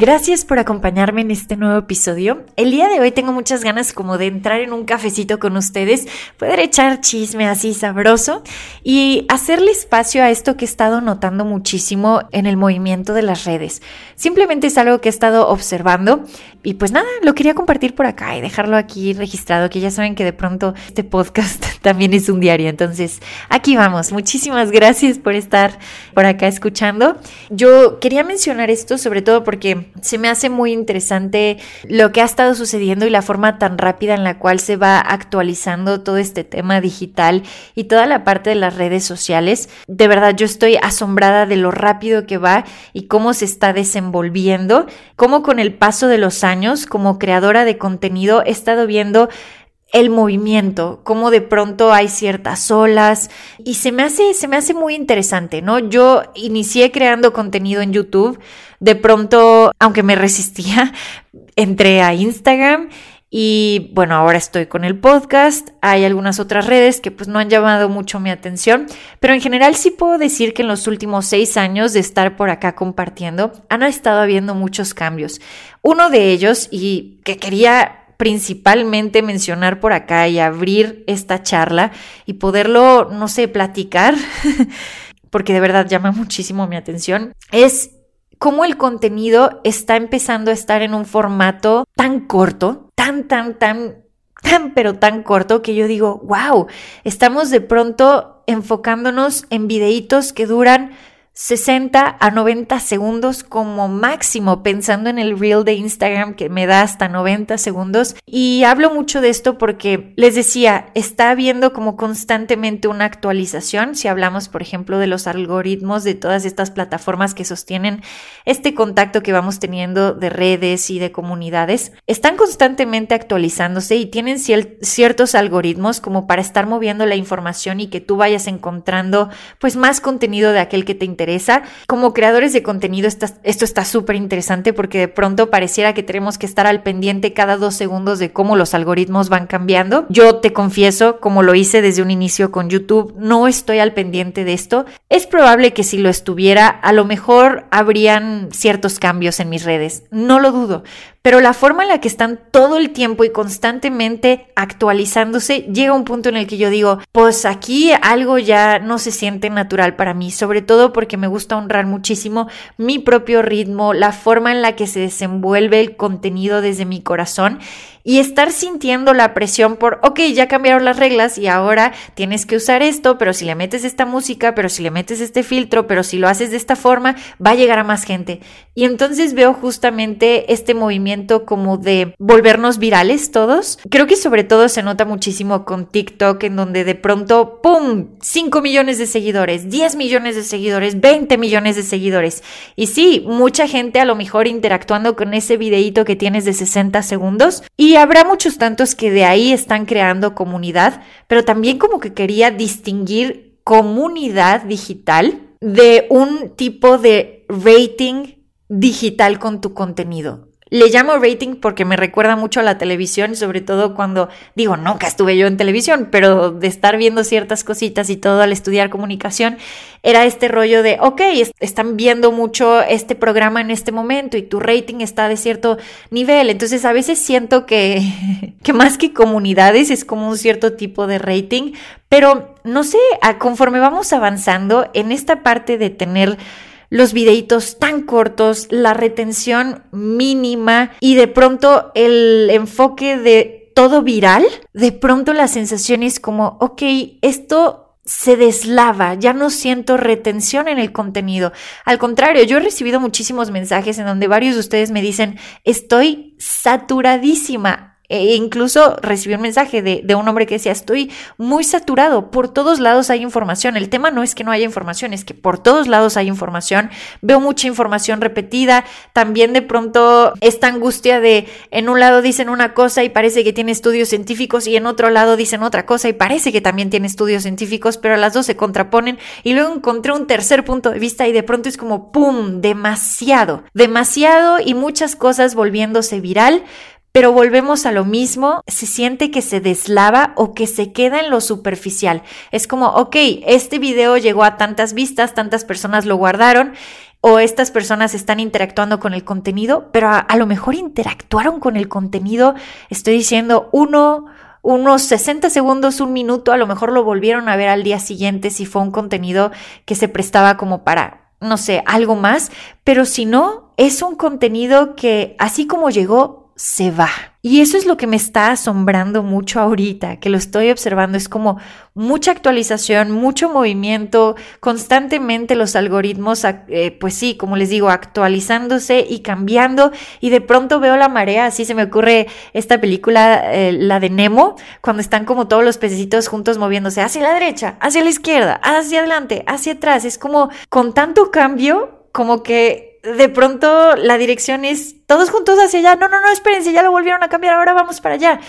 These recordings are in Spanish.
Gracias por acompañarme en este nuevo episodio. El día de hoy tengo muchas ganas como de entrar en un cafecito con ustedes, poder echar chisme así sabroso y hacerle espacio a esto que he estado notando muchísimo en el movimiento de las redes. Simplemente es algo que he estado observando y pues nada, lo quería compartir por acá y dejarlo aquí registrado, que ya saben que de pronto este podcast también es un diario. Entonces, aquí vamos. Muchísimas gracias por estar por acá escuchando. Yo quería mencionar esto sobre todo porque se me hace muy interesante lo que ha estado sucediendo y la forma tan rápida en la cual se va actualizando todo este tema digital y toda la parte de las redes sociales. De verdad, yo estoy asombrada de lo rápido que va y cómo se está desenvolviendo, cómo con el paso de los años, como creadora de contenido, he estado viendo el movimiento, cómo de pronto hay ciertas olas y se me hace se me hace muy interesante, ¿no? Yo inicié creando contenido en YouTube de pronto, aunque me resistía, entré a Instagram y bueno, ahora estoy con el podcast. Hay algunas otras redes que pues no han llamado mucho mi atención, pero en general sí puedo decir que en los últimos seis años de estar por acá compartiendo han estado habiendo muchos cambios. Uno de ellos y que quería principalmente mencionar por acá y abrir esta charla y poderlo, no sé, platicar, porque de verdad llama muchísimo mi atención, es cómo el contenido está empezando a estar en un formato tan corto, tan, tan, tan, tan, pero tan corto que yo digo, wow, estamos de pronto enfocándonos en videitos que duran 60 a 90 segundos como máximo, pensando en el reel de Instagram que me da hasta 90 segundos. Y hablo mucho de esto porque les decía, está habiendo como constantemente una actualización. Si hablamos, por ejemplo, de los algoritmos de todas estas plataformas que sostienen este contacto que vamos teniendo de redes y de comunidades, están constantemente actualizándose y tienen ciertos algoritmos como para estar moviendo la información y que tú vayas encontrando pues más contenido de aquel que te interesa como creadores de contenido, esto está súper interesante porque de pronto pareciera que tenemos que estar al pendiente cada dos segundos de cómo los algoritmos van cambiando. Yo te confieso, como lo hice desde un inicio con YouTube, no estoy al pendiente de esto. Es probable que si lo estuviera, a lo mejor habrían ciertos cambios en mis redes. No lo dudo, pero la forma en la que están todo el tiempo y constantemente actualizándose llega a un punto en el que yo digo, pues aquí algo ya no se siente natural para mí, sobre todo porque me gusta honrar muchísimo mi propio ritmo, la forma en la que se desenvuelve el contenido desde mi corazón y estar sintiendo la presión por, ok, ya cambiaron las reglas y ahora tienes que usar esto, pero si le metes esta música, pero si le metes este filtro, pero si lo haces de esta forma, va a llegar a más gente. Y entonces veo justamente este movimiento como de volvernos virales todos. Creo que sobre todo se nota muchísimo con TikTok, en donde de pronto, ¡pum!, 5 millones de seguidores, 10 millones de seguidores, 20 millones de seguidores. Y sí, mucha gente a lo mejor interactuando con ese videíto que tienes de 60 segundos. Y y habrá muchos tantos que de ahí están creando comunidad, pero también como que quería distinguir comunidad digital de un tipo de rating digital con tu contenido. Le llamo rating porque me recuerda mucho a la televisión, sobre todo cuando digo, nunca estuve yo en televisión, pero de estar viendo ciertas cositas y todo al estudiar comunicación, era este rollo de, ok, están viendo mucho este programa en este momento y tu rating está de cierto nivel. Entonces a veces siento que, que más que comunidades es como un cierto tipo de rating, pero no sé, conforme vamos avanzando en esta parte de tener los videitos tan cortos, la retención mínima y de pronto el enfoque de todo viral, de pronto la sensación es como, ok, esto se deslava, ya no siento retención en el contenido. Al contrario, yo he recibido muchísimos mensajes en donde varios de ustedes me dicen, estoy saturadísima E incluso recibí un mensaje de, de, un hombre que decía, estoy muy saturado, por todos lados hay información. El tema no es que no haya información, es que por todos lados hay información. Veo mucha información repetida. También de pronto esta angustia de en un lado dicen una cosa y parece que tiene estudios científicos y en otro lado dicen otra cosa y parece que también tiene estudios científicos, pero las dos se contraponen. Y luego encontré un tercer punto de vista y de pronto es como, ¡pum!, demasiado, demasiado y muchas cosas volviéndose viral pero volvemos a lo mismo, se siente que se deslava o que se queda en lo superficial. Es como, ok, este video llegó a tantas vistas, tantas personas lo guardaron o estas personas están interactuando con el contenido, pero a, lo mejor interactuaron con el contenido, estoy diciendo, uno, unos 60 segundos, un minuto, a lo mejor lo volvieron a ver al día siguiente si fue un contenido que se prestaba como para, no sé, algo más, pero si no, es un contenido que así como llegó, se va. Y eso es lo que me está asombrando mucho ahorita, que lo estoy observando. Es como mucha actualización, mucho movimiento, constantemente los algoritmos, eh, pues sí, como les digo, actualizándose y cambiando. Y de pronto veo la marea, así se me ocurre esta película, eh, la de Nemo, cuando están como todos los pececitos juntos moviéndose hacia la derecha, hacia la izquierda, hacia adelante, hacia atrás. Es como con tanto cambio, como que de pronto la dirección es todos juntos hacia allá. No, no, no, espérense, ya lo volvieron a cambiar, ahora vamos para allá.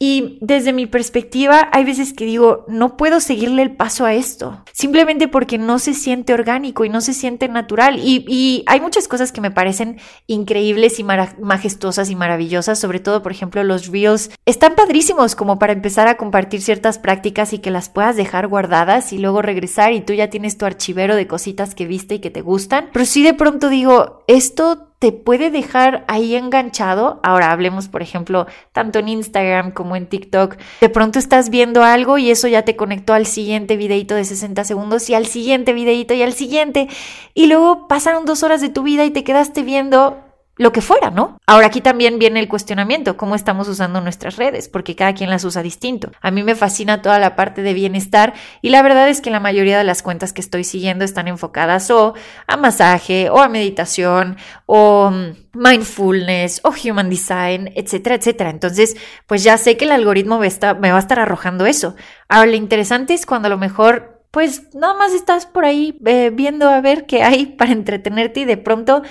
Y desde mi perspectiva, hay veces que digo, no puedo seguirle el paso a esto, simplemente porque no se siente orgánico y no se siente natural. Y, hay muchas cosas que me parecen increíbles y majestuosas y maravillosas, sobre todo, por ejemplo, los reels. Están padrísimos como para empezar a compartir ciertas prácticas y que las puedas dejar guardadas y luego regresar y tú ya tienes tu archivero de cositas que viste y que te gustan. Pero sí de pronto digo, esto te puede dejar ahí enganchado. Ahora hablemos, por ejemplo, tanto en Instagram como en TikTok. De pronto estás viendo algo y eso ya te conectó al siguiente videito de 60 segundos y al siguiente videito y al siguiente. Y luego pasaron dos horas de tu vida y te quedaste viendo lo que fuera, ¿no? Ahora aquí también viene el cuestionamiento, cómo estamos usando nuestras redes, porque cada quien las usa distinto. A mí me fascina toda la parte de bienestar y la verdad es que la mayoría de las cuentas que estoy siguiendo están enfocadas o a masaje o a meditación o mm, mindfulness o human design, etcétera, etcétera. Entonces, pues ya sé que el algoritmo me, va a estar arrojando eso. Ahora, lo interesante es cuando a lo mejor pues nada más estás por ahí eh, viendo a ver qué hay para entretenerte y de pronto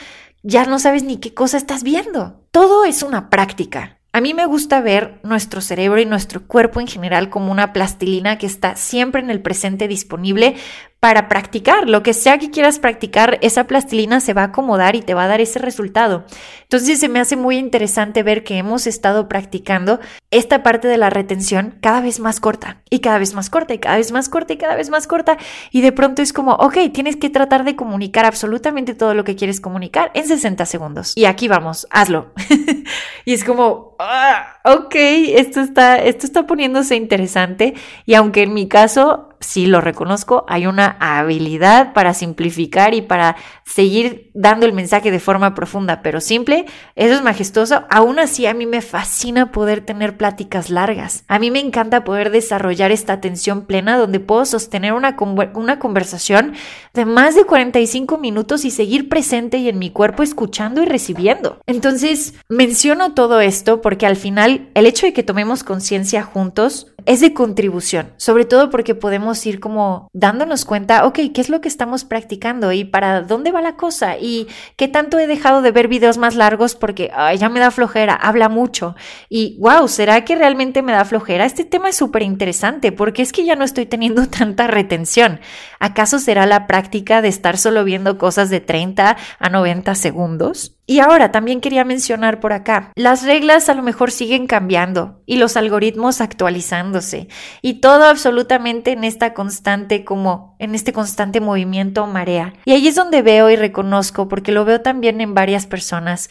ya no sabes ni qué cosa estás viendo. Todo es una práctica. A mí me gusta ver nuestro cerebro y nuestro cuerpo en general como una plastilina que está siempre en el presente disponible para practicar. Lo que sea que quieras practicar, esa plastilina se va a acomodar y te va a dar ese resultado. Entonces se me hace muy interesante ver que hemos estado practicando esta parte de la retención cada vez más corta y cada vez más corta y cada vez más corta y cada vez más corta. Y de pronto es como, ok, tienes que tratar de comunicar absolutamente todo lo que quieres comunicar en 60 segundos. Y aquí vamos, hazlo. y es como, ah, ok, esto está, esto está poniéndose interesante. Y aunque en mi caso sí lo reconozco, hay una habilidad para simplificar y para seguir dando el mensaje de forma profunda, pero simple, eso es majestuoso. Aún así, a mí me fascina poder tener pláticas largas. A mí me encanta poder desarrollar esta atención plena donde puedo sostener una, una conversación de más de 45 minutos y seguir presente y en mi cuerpo escuchando y recibiendo. Entonces, menciono todo esto porque al final el hecho de que tomemos conciencia juntos es de contribución, sobre todo porque podemos ir como dándonos cuenta, ok, ¿qué es lo que estamos practicando y para dónde va la cosa? Y qué tanto he dejado de ver videos más largos porque ya me da flojera, habla mucho. Y wow, ¿será que realmente me da flojera? Este tema es súper interesante porque es que ya no estoy teniendo tanta retención. ¿Acaso será la práctica de estar solo viendo cosas de 30 a 90 segundos? Y ahora también quería mencionar por acá, las reglas a lo mejor siguen cambiando y los algoritmos actualizándose y todo absolutamente en esta constante como en este constante movimiento marea. Y ahí es donde veo y reconozco porque lo veo también en varias personas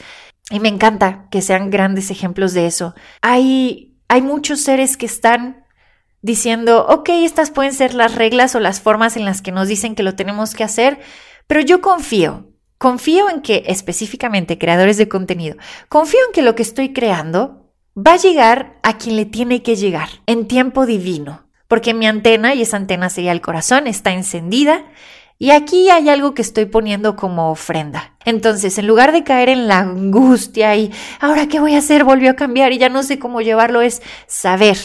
y me encanta que sean grandes ejemplos de eso. Hay hay muchos seres que están diciendo, ok, estas pueden ser las reglas o las formas en las que nos dicen que lo tenemos que hacer, pero yo confío, Confío en que, específicamente creadores de contenido, confío en que lo que estoy creando va a llegar a quien le tiene que llegar en tiempo divino, porque mi antena, y esa antena sería el corazón, está encendida Y aquí hay algo que estoy poniendo como ofrenda. Entonces, en lugar de caer en la angustia y ahora qué voy a hacer, volvió a cambiar y ya no sé cómo llevarlo, es saber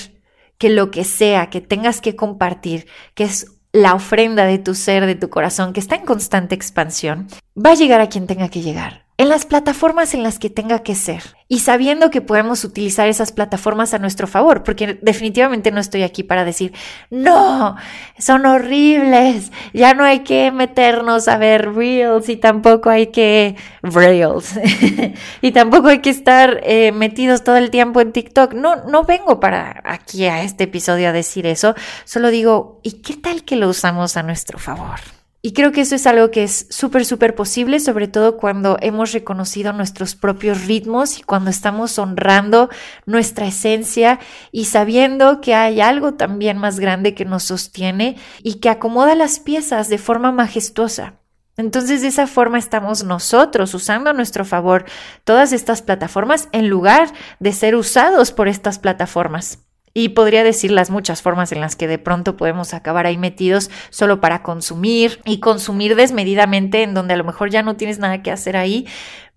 que lo que sea que tengas que compartir, que es la ofrenda de tu ser, de tu corazón, que está en constante expansión, va a llegar a quien tenga que llegar en las plataformas en las que tenga que ser y sabiendo que podemos utilizar esas plataformas a nuestro favor, porque definitivamente no estoy aquí para decir, no, son horribles, ya no hay que meternos a ver reels y tampoco hay que reels y tampoco hay que estar eh, metidos todo el tiempo en TikTok. No, no vengo para aquí a este episodio a decir eso, solo digo, ¿y qué tal que lo usamos a nuestro favor? Y creo que eso es algo que es súper, súper posible, sobre todo cuando hemos reconocido nuestros propios ritmos y cuando estamos honrando nuestra esencia y sabiendo que hay algo también más grande que nos sostiene y que acomoda las piezas de forma majestuosa. Entonces de esa forma estamos nosotros usando a nuestro favor todas estas plataformas en lugar de ser usados por estas plataformas. Y podría decir las muchas formas en las que de pronto podemos acabar ahí metidos solo para consumir y consumir desmedidamente en donde a lo mejor ya no tienes nada que hacer ahí,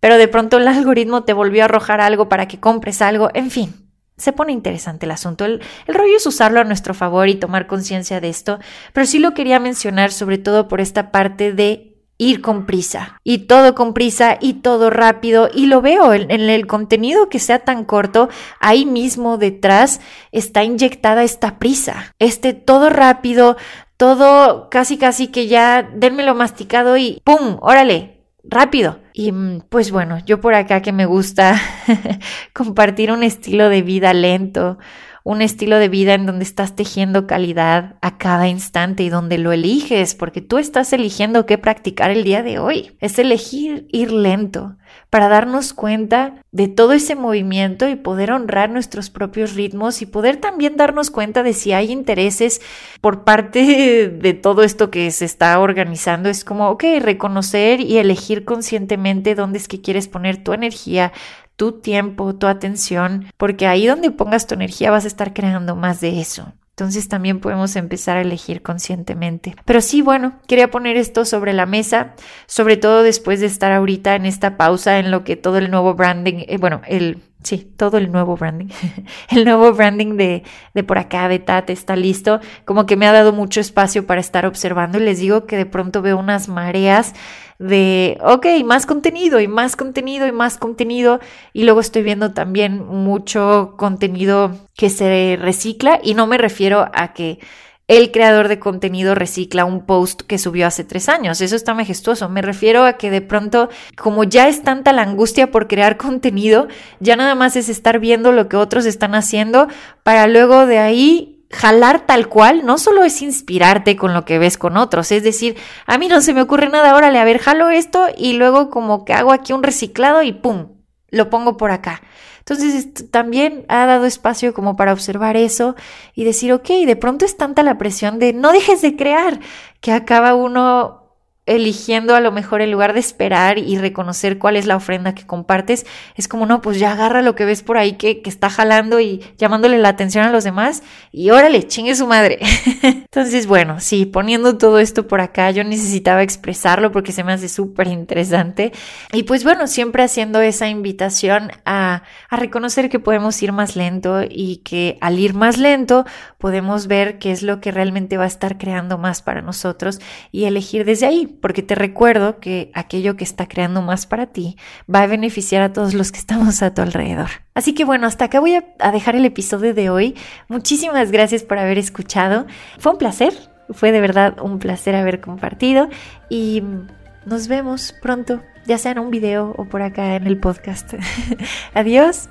pero de pronto el algoritmo te volvió a arrojar algo para que compres algo, en fin. Se pone interesante el asunto. El, el rollo es usarlo a nuestro favor y tomar conciencia de esto, pero sí lo quería mencionar sobre todo por esta parte de ir con prisa. Y todo con prisa y todo rápido. Y lo veo en, el contenido que sea tan corto ahí mismo detrás está inyectada esta prisa. Este todo rápido todo casi casi que ya denmelo masticado y pum órale rápido y mm, pues bueno yo por acá que me gusta compartir un estilo de vida lento un estilo de vida en donde estás tejiendo calidad a cada instante y donde lo eliges, porque tú estás eligiendo qué practicar el día de hoy. Es elegir ir lento para darnos cuenta de todo ese movimiento y poder honrar nuestros propios ritmos y poder también darnos cuenta de si hay intereses por parte de todo esto que se está organizando. Es como, ok, reconocer y elegir conscientemente dónde es que quieres poner tu energía, tu tiempo, tu atención, porque ahí donde pongas tu energía vas a estar creando más de eso. Entonces también podemos empezar a elegir conscientemente. Pero sí, bueno, quería poner esto sobre la mesa, sobre todo después de estar ahorita en esta pausa en lo que todo el nuevo branding, eh, bueno, el Sí, todo el nuevo branding. el nuevo branding de, de por acá, de TAT, está listo. Como que me ha dado mucho espacio para estar observando y les digo que de pronto veo unas mareas de, ok, más contenido y más contenido y más contenido. Y luego estoy viendo también mucho contenido que se recicla y no me refiero a que el creador de contenido recicla un post que subió hace tres años. Eso está majestuoso. Me refiero a que de pronto, como ya es tanta la angustia por crear contenido, ya nada más es estar viendo lo que otros están haciendo para luego de ahí jalar tal cual no solo es inspirarte con lo que ves con otros, es decir, a mí no se me ocurre nada, órale, a ver, jalo esto y luego como que hago aquí un reciclado y pum, lo pongo por acá. Entonces también ha dado espacio como para observar eso y decir, ok, de pronto es tanta la presión de no dejes de crear que acaba uno eligiendo a lo mejor en lugar de esperar y reconocer cuál es la ofrenda que compartes, es como, no, pues ya agarra lo que ves por ahí que, que está jalando y llamándole la atención a los demás y órale, chingue su madre. Entonces, bueno, sí, poniendo todo esto por acá, yo necesitaba expresarlo porque se me hace súper interesante. Y pues bueno, siempre haciendo esa invitación a, a reconocer que podemos ir más lento y que al ir más lento podemos ver qué es lo que realmente va a estar creando más para nosotros y elegir desde ahí porque te recuerdo que aquello que está creando más para ti va a beneficiar a todos los que estamos a tu alrededor. Así que bueno, hasta acá voy a dejar el episodio de hoy. Muchísimas gracias por haber escuchado. Fue un placer, fue de verdad un placer haber compartido y nos vemos pronto, ya sea en un video o por acá en el podcast. Adiós.